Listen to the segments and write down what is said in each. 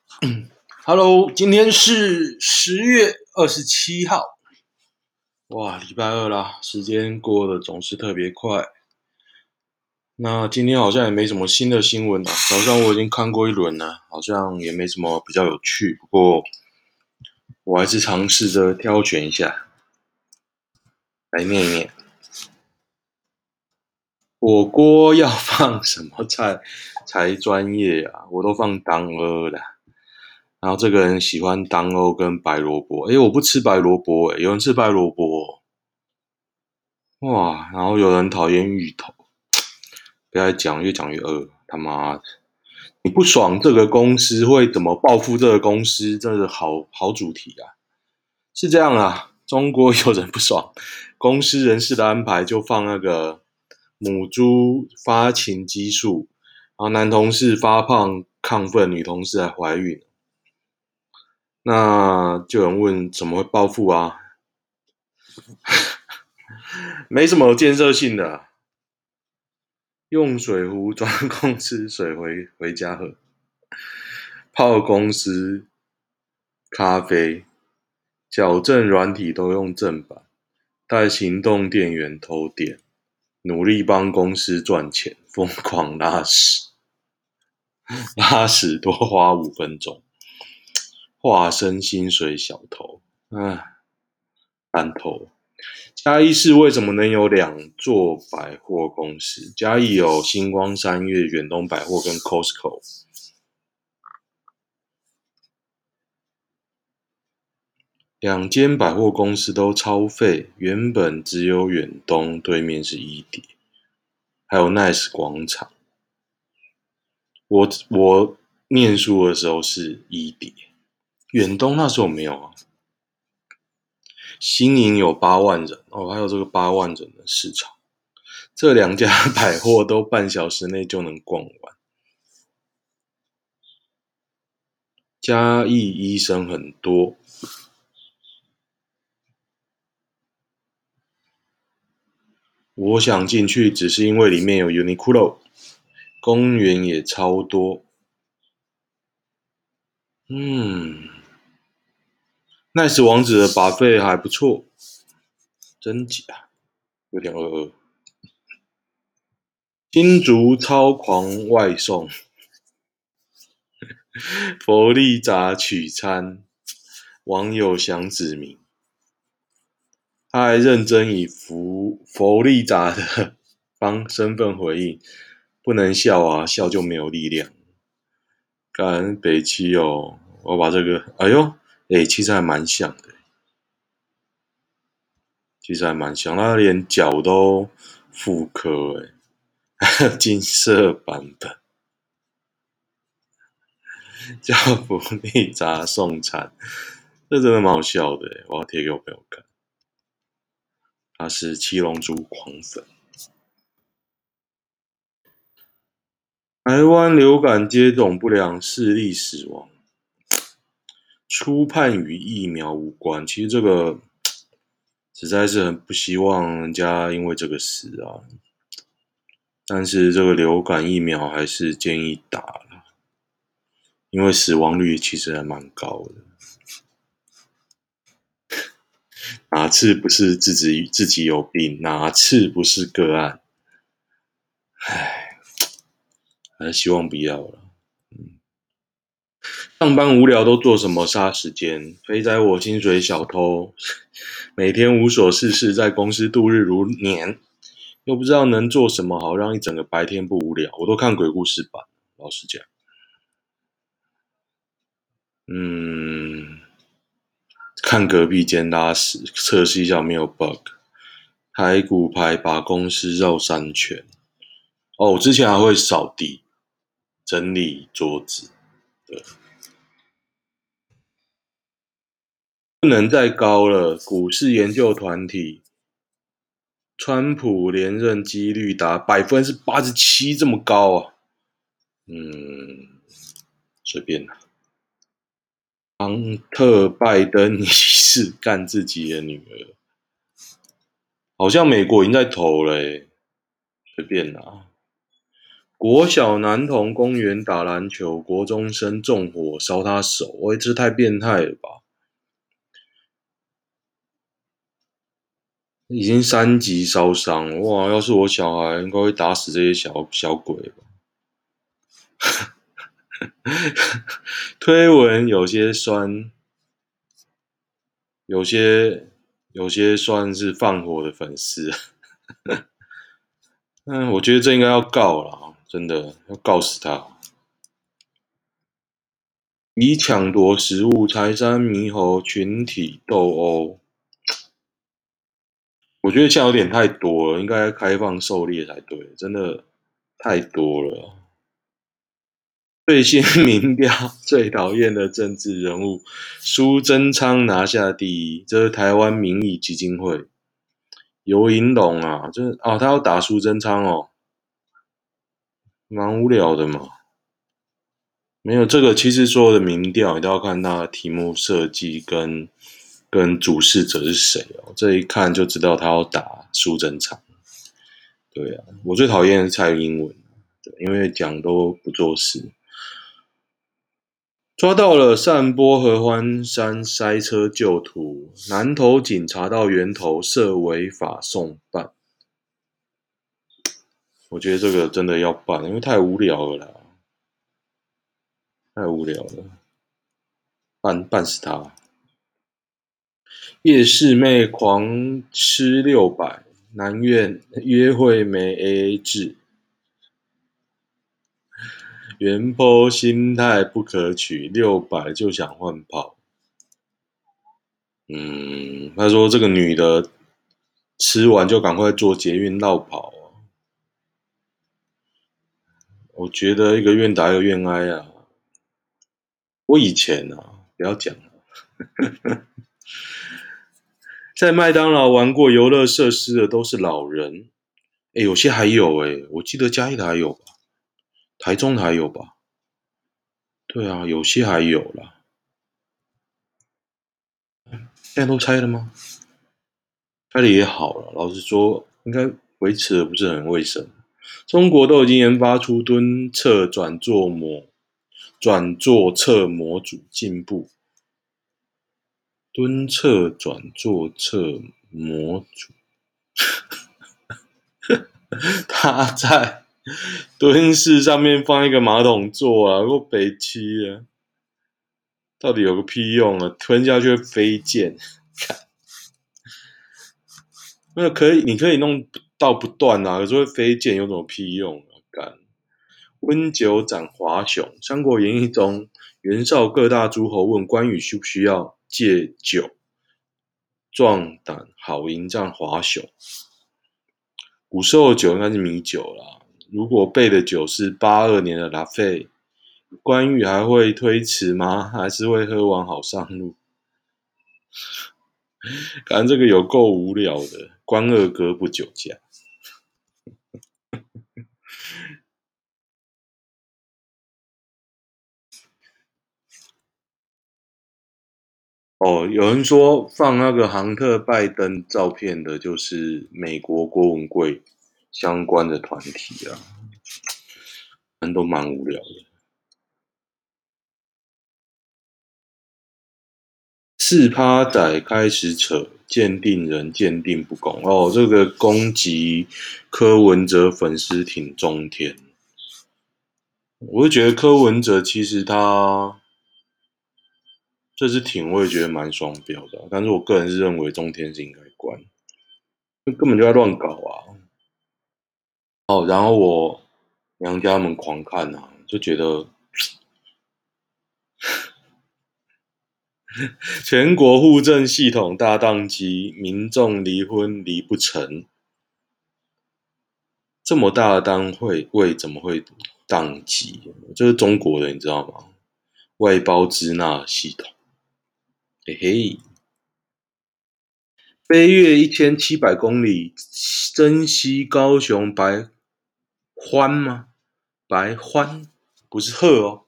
Hello，今天是十月二十七号，哇，礼拜二啦，时间过得总是特别快。那今天好像也没什么新的新闻啊，早上我已经看过一轮了，好像也没什么比较有趣。不过我还是尝试着挑选一下，来念一念。火锅要放什么菜才专业啊？我都放当归的。然后这个人喜欢当归跟白萝卜，诶，我不吃白萝卜，诶，有人吃白萝卜，哇！然后有人讨厌芋头，不要讲，越讲越饿，他妈的！你不爽这个公司会怎么报复这个公司？这是好好主题啊！是这样啊，中国有人不爽公司人事的安排，就放那个母猪发情激素，然后男同事发胖亢奋，女同事还怀孕。那就有人问，怎么会暴富啊？没什么建设性的，用水壶装 公司水回回家喝，泡公司咖啡，矫正软体都用正版，带行动电源偷电，努力帮公司赚钱，疯狂拉屎，拉屎多花五分钟。化身薪水小偷，唉，烂头。嘉义市为什么能有两座百货公司？嘉义有星光三越、远东百货跟 Costco，两间百货公司都超废。原本只有远东对面是一叠，还有 Nice 广场。我我念书的时候是一叠。远东那时候没有啊，新营有八万人哦，还有这个八万人的市场，这两家 百货都半小时内就能逛完。嘉义医生很多，我想进去只是因为里面有 Uniqlo，公园也超多，嗯。Nice 王子的把费还不错，真假？有点饿饿。新竹超狂外送，佛利扎取餐，网友想指名，他还认真以佛佛利扎的方身份回应，不能笑啊，笑就没有力量。感恩北七哦，我把这个，哎呦。哎、其实还蛮像的，其实还蛮像，他连脚都复刻哎，金色版本，叫福利扎送餐，这真的蛮好笑的，我要贴给我朋友看。他是七龙珠狂粉，台湾流感接种不良，四例死亡。初判与疫苗无关，其实这个实在是很不希望人家因为这个死啊。但是这个流感疫苗还是建议打了，因为死亡率其实还蛮高的。哪次不是自己自己有病？哪次不是个案？唉，还是希望不要了。上班无聊都做什么杀时间？肥仔我薪水小偷，每天无所事事，在公司度日如年，又不知道能做什么好让一整个白天不无聊。我都看鬼故事版，老实讲。嗯，看隔壁间拉屎，测试一下没有 bug。台骨牌把公司绕三圈。哦，我之前还会扫地、整理桌子，对。不能再高了！股市研究团体，川普连任几率达百分之八十七，这么高啊？嗯，随便啦。亨特拜登疑似干自己的女儿，好像美国已经在投了，随便啦。国小男童公园打篮球，国中生纵火烧他手，喂，这太变态了吧！已经三级烧伤了，哇！要是我小孩，应该会打死这些小小鬼吧。推文有些酸，有些有些算是放火的粉丝。嗯，我觉得这应该要告了。真的要告死他！以抢夺食物，柴山猕猴群体斗殴。我觉得现在有点太多了，应该开放狩猎才对。真的太多了。最新民调最讨厌的政治人物苏贞昌拿下第一，这是台湾民意基金会游盈隆啊，这啊，他要打苏贞昌哦。蛮无聊的嘛，没有这个，其实所有的民调你都要看他的题目设计跟跟主事者是谁哦，这一看就知道他要打苏贞昌。对啊，我最讨厌蔡英文，对，因为讲都不做事。抓到了散播合欢山塞车旧图，南投警察到源头设违法送办。我觉得这个真的要办，因为太无聊了啦，太无聊了，办办死他！夜市妹狂吃六百，南苑约会没 AA 制，原 PO 心态不可取，六百就想换炮。嗯，他说这个女的吃完就赶快坐捷运绕跑啊。我觉得一个愿打一个愿挨啊！我以前啊，不要讲了，在麦当劳玩过游乐设施的都是老人，哎，有些还有哎，我记得嘉义的还有吧，台中的还有吧，对啊，有些还有啦，现在都拆了吗？拆了也好了，老实说，应该维持的不是很卫生。中国都已经研发出蹲厕转座模、转座厕模组进步。蹲厕转坐厕模组，他在蹲式上面放一个马桶座啊，够北七啊！到底有个屁用啊？吞下去会飞溅，那可以，你可以弄。到不断啊，可是会飞溅，有什么屁用啊？干！温酒斩华雄，《三国演义》中，袁绍各大诸侯问关羽需不需要借酒壮胆，好迎战华雄。古时候的酒应该是米酒啦，如果备的酒是八二年的拉菲，关羽还会推辞吗？还是会喝完好上路？感觉这个有够无聊的，关二哥不酒驾。哦，有人说放那个杭特拜登照片的，就是美国郭文贵相关的团体啊，人都蛮无聊的。四趴仔开始扯鉴定人鉴定不公哦，这个攻击柯文哲粉丝挺中天，我就觉得柯文哲其实他。这支挺我也觉得蛮双标的，但是我个人是认为中天是应该关，根本就在乱搞啊！哦，然后我娘家们狂看啊，就觉得 全国户政系统大宕机，民众离婚离不成，这么大的单位为怎么会宕机？这是中国的，你知道吗？外包支那系统。嘿嘿，飞越一千七百公里，珍惜高雄白獾吗？白獾不是鹤哦，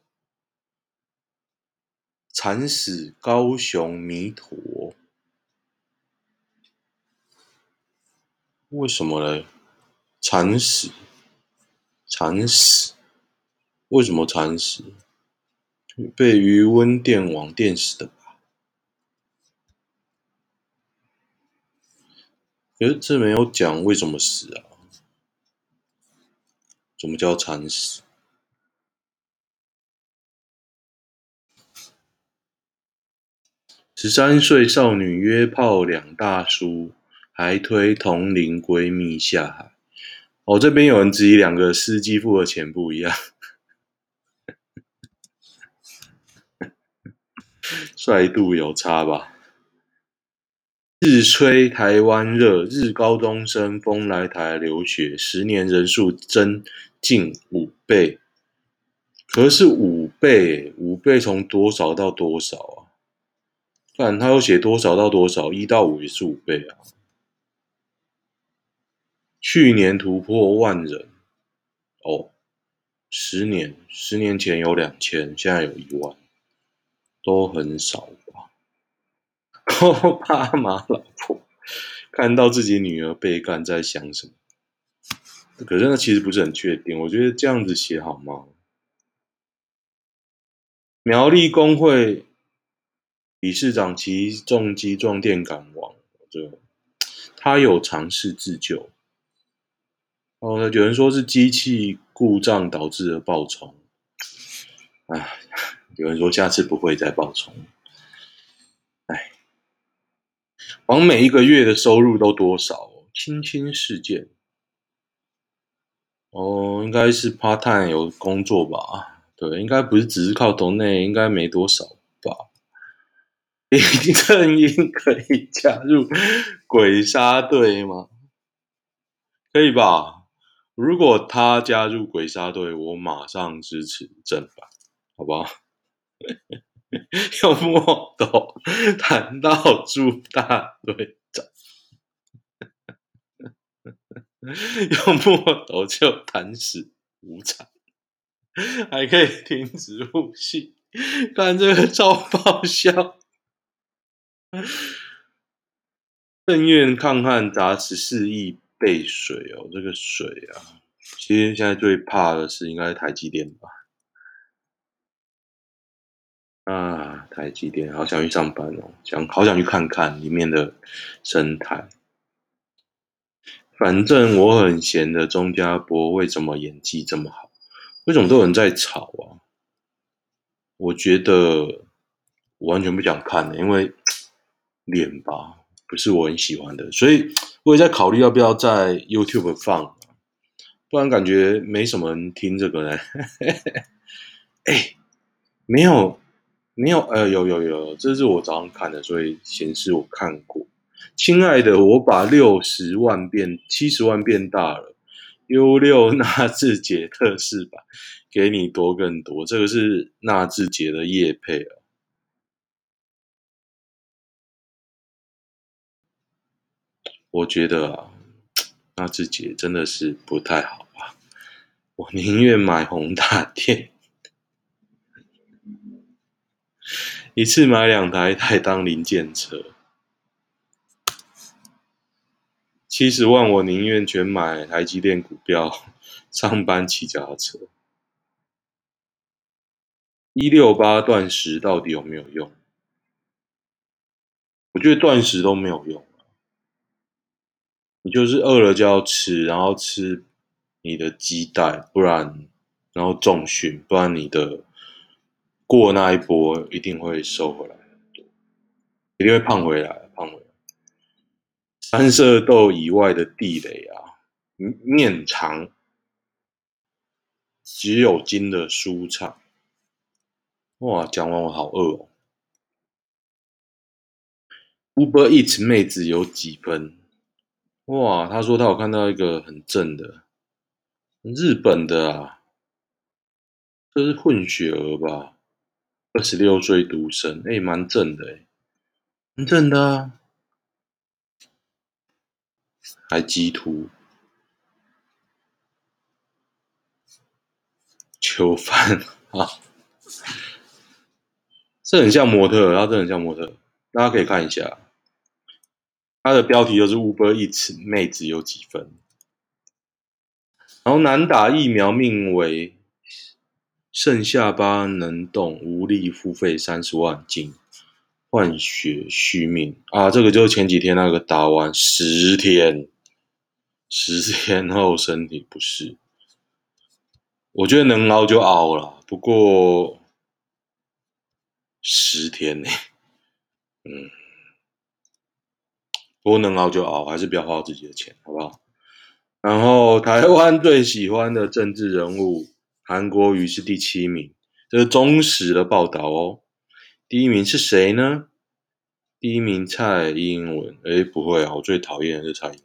惨死高雄弥陀，为什么呢？惨死，惨死！为什么惨死？被余温电网电死的吧？可是这没有讲为什么死啊？怎么叫惨死？十三岁少女约炮两大叔，还推同龄闺蜜下海。哦，这边有人质疑两个司机付的钱不一样，帅度有差吧？日吹台湾热，日高中生疯来台留学，十年人数增近五倍。可是五倍，五倍从多少到多少啊？看他有写多少到多少，一到五也是五倍啊。去年突破万人，哦，十年，十年前有两千，现在有一万，都很少吧？我爸妈老婆看到自己女儿被干，在想什么？可是那其实不是很确定，我觉得这样子写好吗？苗栗工会。理事长骑重机撞电杆亡，这他有尝试自救。哦，有人说是机器故障导致的爆冲。哎，有人说下次不会再爆冲。哎，王每一个月的收入都多少？亲亲事件。哦，应该是 part time 有工作吧？对，应该不是只是靠抖内，应该没多少吧。林正英可以加入鬼杀队吗？可以吧？如果他加入鬼杀队，我马上支持正版，好不好？用墨斗谈到朱大队长，用墨斗就谈死无产，还可以停止呼吸，看这个超爆笑。正院抗旱砸十四亿备水哦，这个水啊，其实现在最怕的是应该是台积电吧？啊，台积电，好想去上班哦，想好想去看看里面的生态。反正我很闲的钟家波为什么演技这么好？为什么都有人在吵啊？我觉得我完全不想看的，因为。脸吧，不是我很喜欢的，所以我也在考虑要不要在 YouTube 放，不然感觉没什么人听这个呢。哎，没有，没有，呃，有有有，这是我早上看的，所以显示我看过。亲爱的，我把六十万变七十万变大了，U 六纳智捷特仕版给你多更多，这个是纳智捷的叶配啊。我觉得啊，纳智捷真的是不太好啊！我宁愿买宏达电，一次买两台台当零件车。七十万，我宁愿全买台积电股票，上班骑脚踏车。一六八断食到底有没有用？我觉得断食都没有用。你就是饿了就要吃，然后吃你的基代，不然然后重训，不然你的过那一波一定会瘦回来，一定会胖回来，胖回来。三色豆以外的地雷啊，面长，只有筋的舒畅。哇，讲完我好饿哦。Uber Eat 妹子有几分？哇，他说他有看到一个很正的，日本的啊，这是混血儿吧？二十六岁独生，哎，蛮正的哎，蛮正的啊，还激突，囚犯啊，这很像模特，他这很像模特，大家可以看一下。他的标题就是 Uber Eats 妹子有几分？然后难打疫苗命为剩下巴能动，无力付费三十万，仅换血续命啊！这个就是前几天那个打完十天，十天后身体不适，我觉得能熬就熬了，不过十天呢，嗯。不过能熬就熬，还是不要花自己的钱，好不好？然后台湾最喜欢的政治人物韩国瑜是第七名，这是忠实的报道哦。第一名是谁呢？第一名蔡英文，诶，不会啊，我最讨厌的是蔡英文。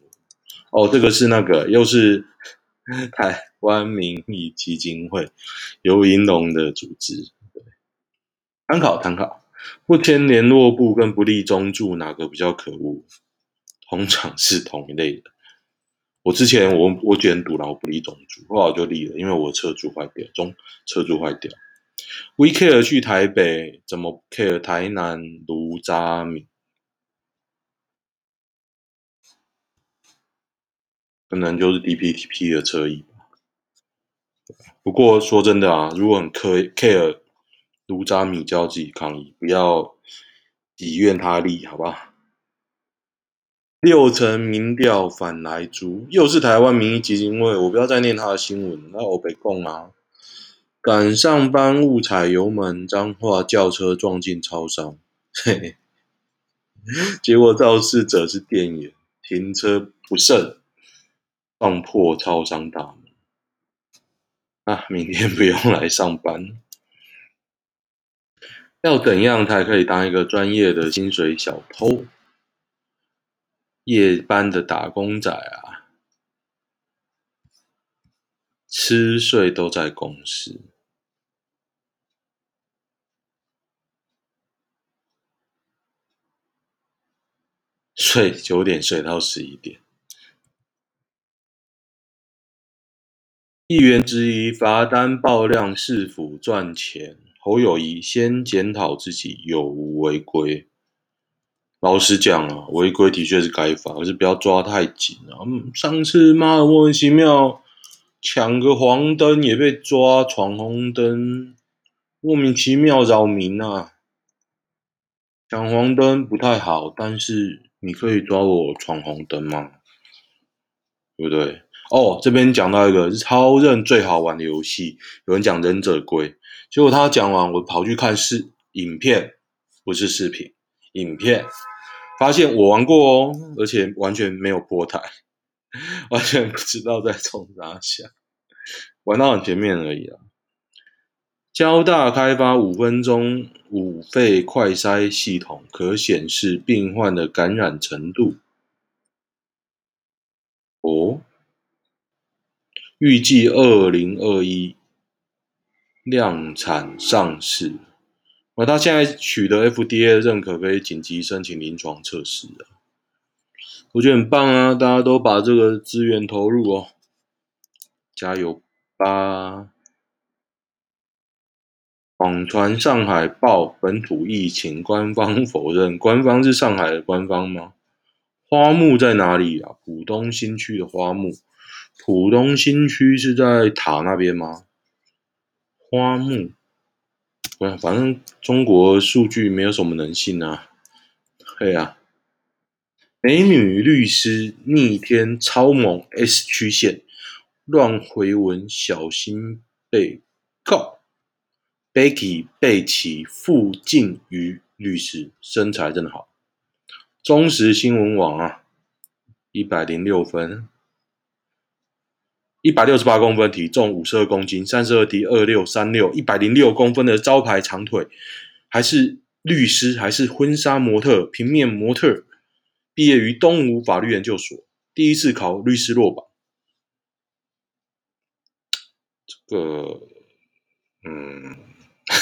哦，这个是那个，又是 台湾民意基金会游银龙的组织，对，参考参考。不签联络部跟不立中柱，哪个比较可恶？通常是同一类的。我之前我我卷堵了，我不立中柱，后来我就立了，因为我车柱坏掉，中车柱坏掉。We care 去台北，怎么 care 台南卢渣米？可能就是 DPTP 的车意吧。不过说真的啊，如果很 care 卢渣米，就要自己抗议，不要己怨他利，好不好？六成民调反来猪，又是台湾民意基金会。我不要再念他的新闻，那我被供啊！赶上班误踩油门，彰化轿车撞进超商，嘿 嘿，结果肇事者是店员，停车不慎撞破超商大门。啊，明天不用来上班。要怎样才可以当一个专业的薪水小偷？夜班的打工仔啊，吃睡都在公司，睡九点睡到十一点。议员质疑罚单爆量是否赚钱？侯友宜先检讨自己有无违规。老实讲啊，违规的确是该罚，可是不要抓太紧啊。上次妈的莫名其妙抢个黄灯也被抓，闯红灯莫名其妙扰民啊。抢黄灯不太好，但是你可以抓我闯红灯吗？对不对？哦，这边讲到一个超任最好玩的游戏，有人讲忍者龟，结果他讲完，我跑去看视影片，不是视频，影片。发现我玩过哦，而且完全没有破台，完全不知道在冲啥下，玩到很前面而已啊。交大开发五分钟五肺快筛系统，可显示病患的感染程度。哦，预计二零二一量产上市。而他现在取得 FDA 认可，可以紧急申请临床测试啊，我觉得很棒啊！大家都把这个资源投入哦，加油吧！网传上海报本土疫情，官方否认，官方是上海的官方吗？花木在哪里啊？浦东新区的花木，浦东新区是在塔那边吗？花木。反正中国数据没有什么能信啊。对啊，美女律师逆天超猛 S 曲线乱回文，小心被告。Becky 贝奇傅静瑜律师身材真的好，忠实新闻网啊，一百零六分。一百六十八公分，体重五十二公斤，三十二 T 二六三六，一百零六公分的招牌长腿，还是律师，还是婚纱模特、平面模特，毕业于东吴法律研究所，第一次考律师落榜。这个，嗯，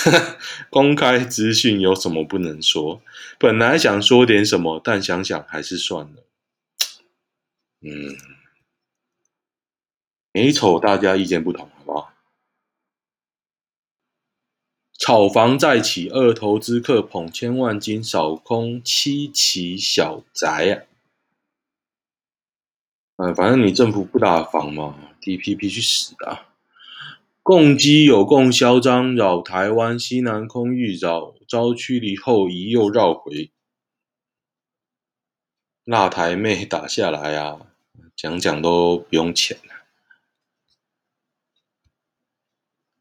公开资讯有什么不能说？本来想说点什么，但想想还是算了。嗯。美丑大家意见不同，好不好？炒房再起，二投资客捧千万金扫空七期小宅啊！嗯，反正你政府不打房嘛，DPP 去死啊！共机有共嚣张，扰台湾西南空域扰，遭驱离后移又绕回。那台妹打下来啊！讲讲都不用钱。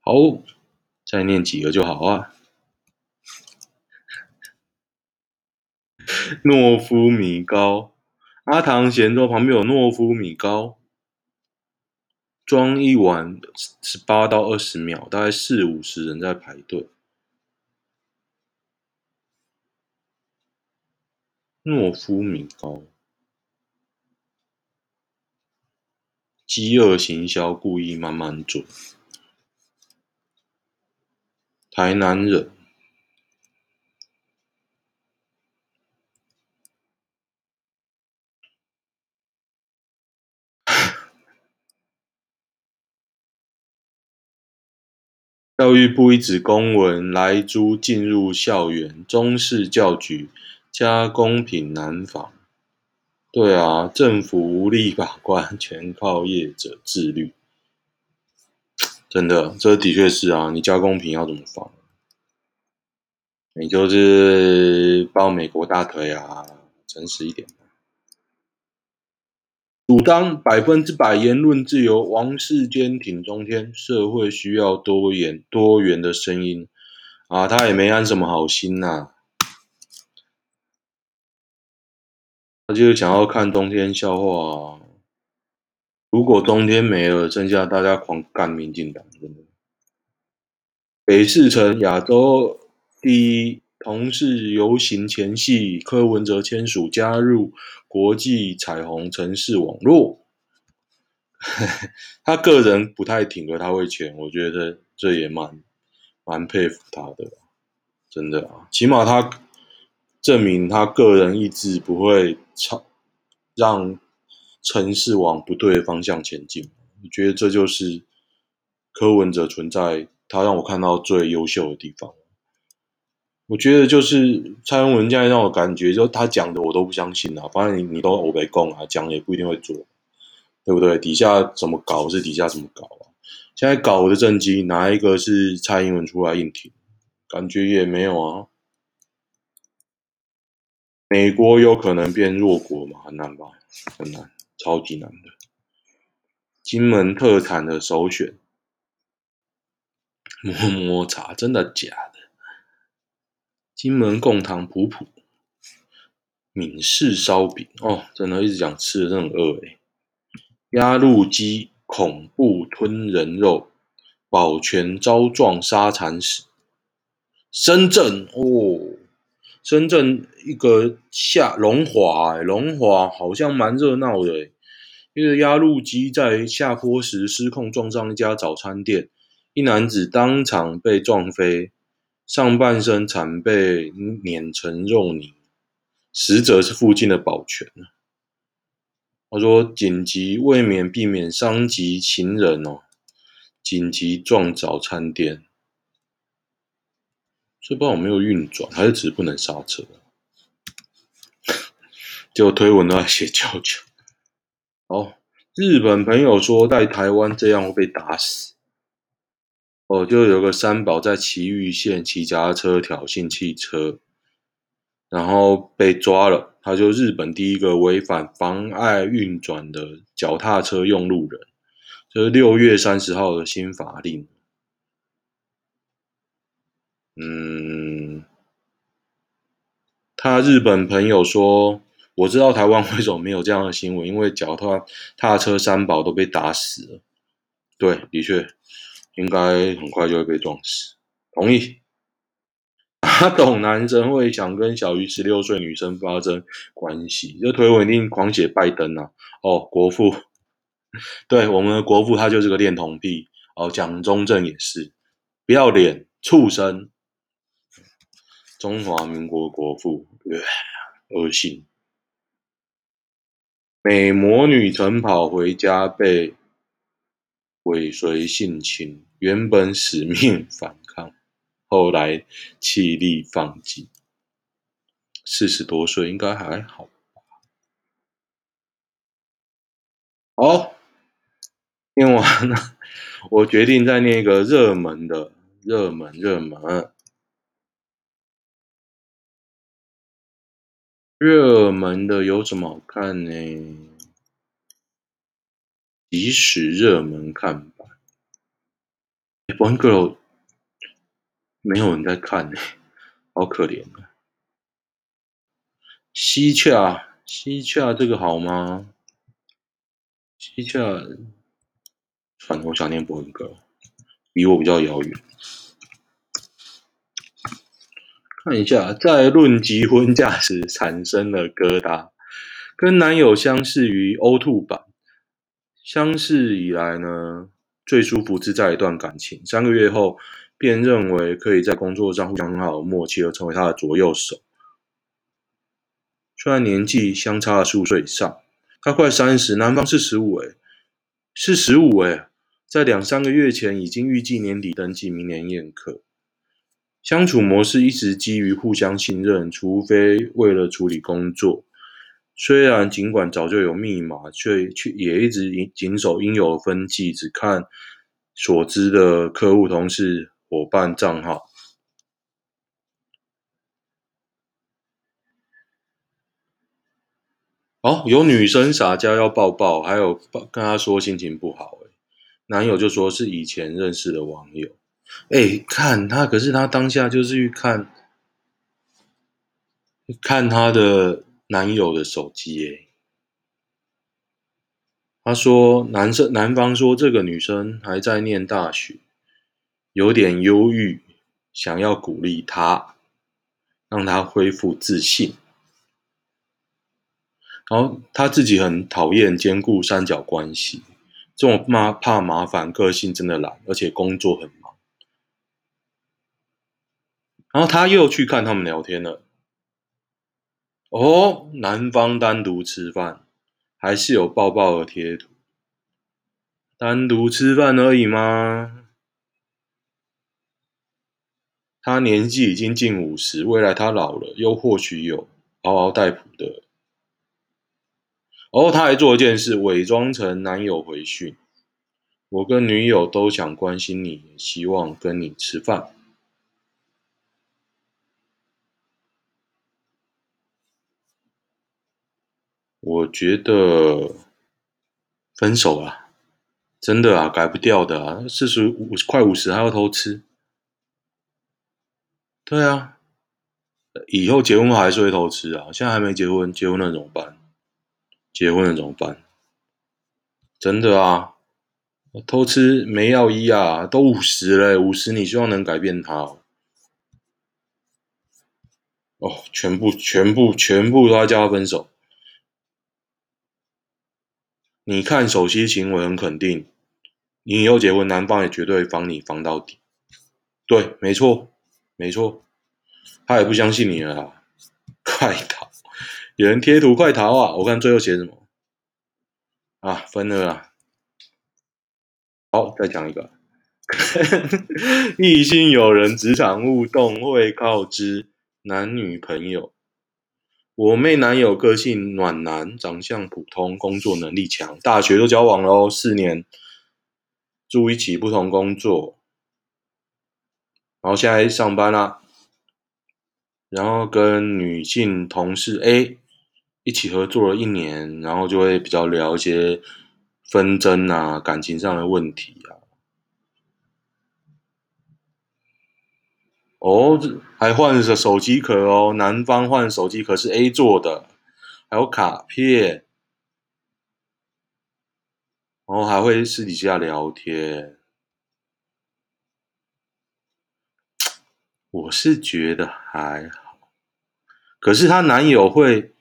好，再念几个就好啊。诺夫米糕，阿唐咸粥旁边有诺夫米糕，装一碗十八到二十秒，大概四五十人在排队。诺夫米糕，饥饿行销，故意慢慢做。台南人。教育部一纸公文，莱租进入校园，中市教局加公品难防。对啊，政府无力把关，全靠业者自律。真的，这的确是啊，你加工品要怎么放？你就是抱美国大腿啊，诚实一点。主张百分之百言论自由，王世坚挺中天，社会需要多元多元的声音啊！他也没安什么好心呐、啊，他就是想要看中天笑话啊！如果冬天没了，剩下大家狂干民进党，真的。北市城亚洲第一。同是游行前夕，柯文哲签署加入国际彩虹城市网络。他个人不太挺，他会签，我觉得这也蛮蛮佩服他的，真的啊，起码他证明他个人意志不会超让城市往不对的方向前进。我觉得这就是柯文哲存在，他让我看到最优秀的地方。我觉得就是蔡英文现在让我感觉，就他讲的我都不相信啊。反正你你都欧北共啊，讲也不一定会做，对不对？底下怎么搞是底下怎么搞啊？现在搞的政绩哪一个是蔡英文出来硬挺？感觉也没有啊。美国有可能变弱国吗？很难吧，很难，超级难的。金门特产的首选，摸摸茶，真的假的？金门贡糖普普，闽式烧饼哦，真的一直讲吃的，真的很饿诶。鸭陆鸡恐怖吞人肉，保全遭撞杀惨死。深圳哦，深圳一个下龙华，龙华好像蛮热闹的，一个压路机在下坡时失控撞上一家早餐店，一男子当场被撞飞。上半身惨被碾成肉泥，死者是附近的保全。他说：“紧急为免避免伤及行人哦，紧急撞早餐店。这不知道有没有运转，还是只是不能刹车？结果推文都在写叫救。哦，日本朋友说在台湾这样会被打死。”哦，就有个三宝在埼玉县骑脚踏车挑衅汽车，然后被抓了。他就日本第一个违反妨碍运转的脚踏车用路人，这是六月三十号的新法令。嗯，他日本朋友说：“我知道台湾为什么没有这样的新闻，因为脚踏踏车三宝都被打死了。”对，的确。应该很快就会被撞死。同意。阿斗男生会想跟小于十六岁女生发生关系，这推文一定狂写拜登啊！哦，国父，对，我们的国父他就是个恋童癖。哦，蒋中正也是，不要脸，畜生。中华民国国父，恶心。美魔女晨跑回家被尾随性侵。原本死命反抗，后来气力放弃。四十多岁应该还好吧？好，念完了，我决定再念一个热门的，热门，热门，热门的有什么好看呢？即使热门看吧。Boy Girl 没有人在看呢，好可怜啊！西洽，西洽这个好吗？西洽，反正，我想念 Boy Girl，离我比较遥远。看一下，在论及婚嫁时产生了疙瘩，跟男友相识于 O two 版。相识以来呢，最舒服自在一段感情。三个月后，便认为可以在工作上互相很好默契，而成为他的左右手。虽然年纪相差了十五岁以上，他快三十，男方是十五，诶，是十五，诶，在两三个月前已经预计年底登记，明年宴客。相处模式一直基于互相信任，除非为了处理工作。虽然尽管早就有密码，却却也一直谨守应有的分际，只看所知的客户、同事、伙伴账号。哦，有女生撒娇要抱抱，还有跟他说心情不好，男友就说是以前认识的网友。哎，看他，可是他当下就是去看，看他的。男友的手机，诶，他说男生男方说这个女生还在念大学，有点忧郁，想要鼓励她，让她恢复自信。然后他自己很讨厌兼顾三角关系，这种麻怕麻烦，个性真的懒，而且工作很。然后他又去看他们聊天了。哦，男方单独吃饭，还是有抱抱的贴图。单独吃饭而已吗？他年纪已经近五十，未来他老了，又或许有嗷嗷待哺的。哦，他还做一件事，伪装成男友回讯。我跟女友都想关心你，希望跟你吃饭。我觉得分手啊，真的啊，改不掉的啊，四十五快五十还要偷吃，对啊，以后结婚还是会偷吃啊，现在还没结婚，结婚了怎么办？结婚了怎么办？真的啊，偷吃没药医啊，都五十了，五十你希望能改变他哦？哦，全部全部全部都要叫他分手。你看首席行为很肯定，你以后结婚，男方也绝对防你防到底。对，没错，没错，他也不相信你了。快逃！有人贴图，快逃啊！我看最后写什么啊？分了啦。好，再讲一个。异性友人职场互动会告知男女朋友。我妹男友个性暖男，长相普通，工作能力强，大学都交往了，四年住一起，不同工作，然后现在上班啦，然后跟女性同事 A 一起合作了一年，然后就会比较聊一些纷争啊，感情上的问题啊。哦，还换了手机壳哦，男方换手机壳是 A 做的，还有卡片，然后还会私底下聊天。我是觉得还好，可是她男友会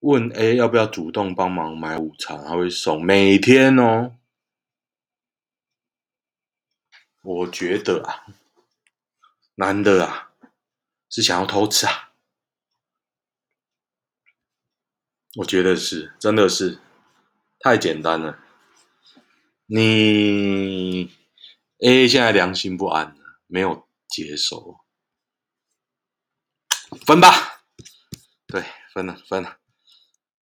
问 A 要不要主动帮忙买午餐，还会送每天哦。我觉得啊。男的啊，是想要偷吃啊？我觉得是，真的是太简单了。你 A 现在良心不安，没有接受，分吧。对，分了，分了。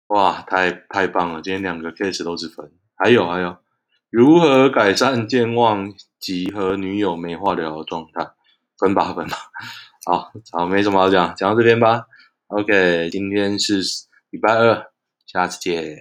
哇，太太棒了！今天两个 case 都是分，还有还有，如何改善健忘及和女友没话聊的状态？分吧分吧。好，好，没什么好讲，讲到这边吧。OK，今天是礼拜二，下次见。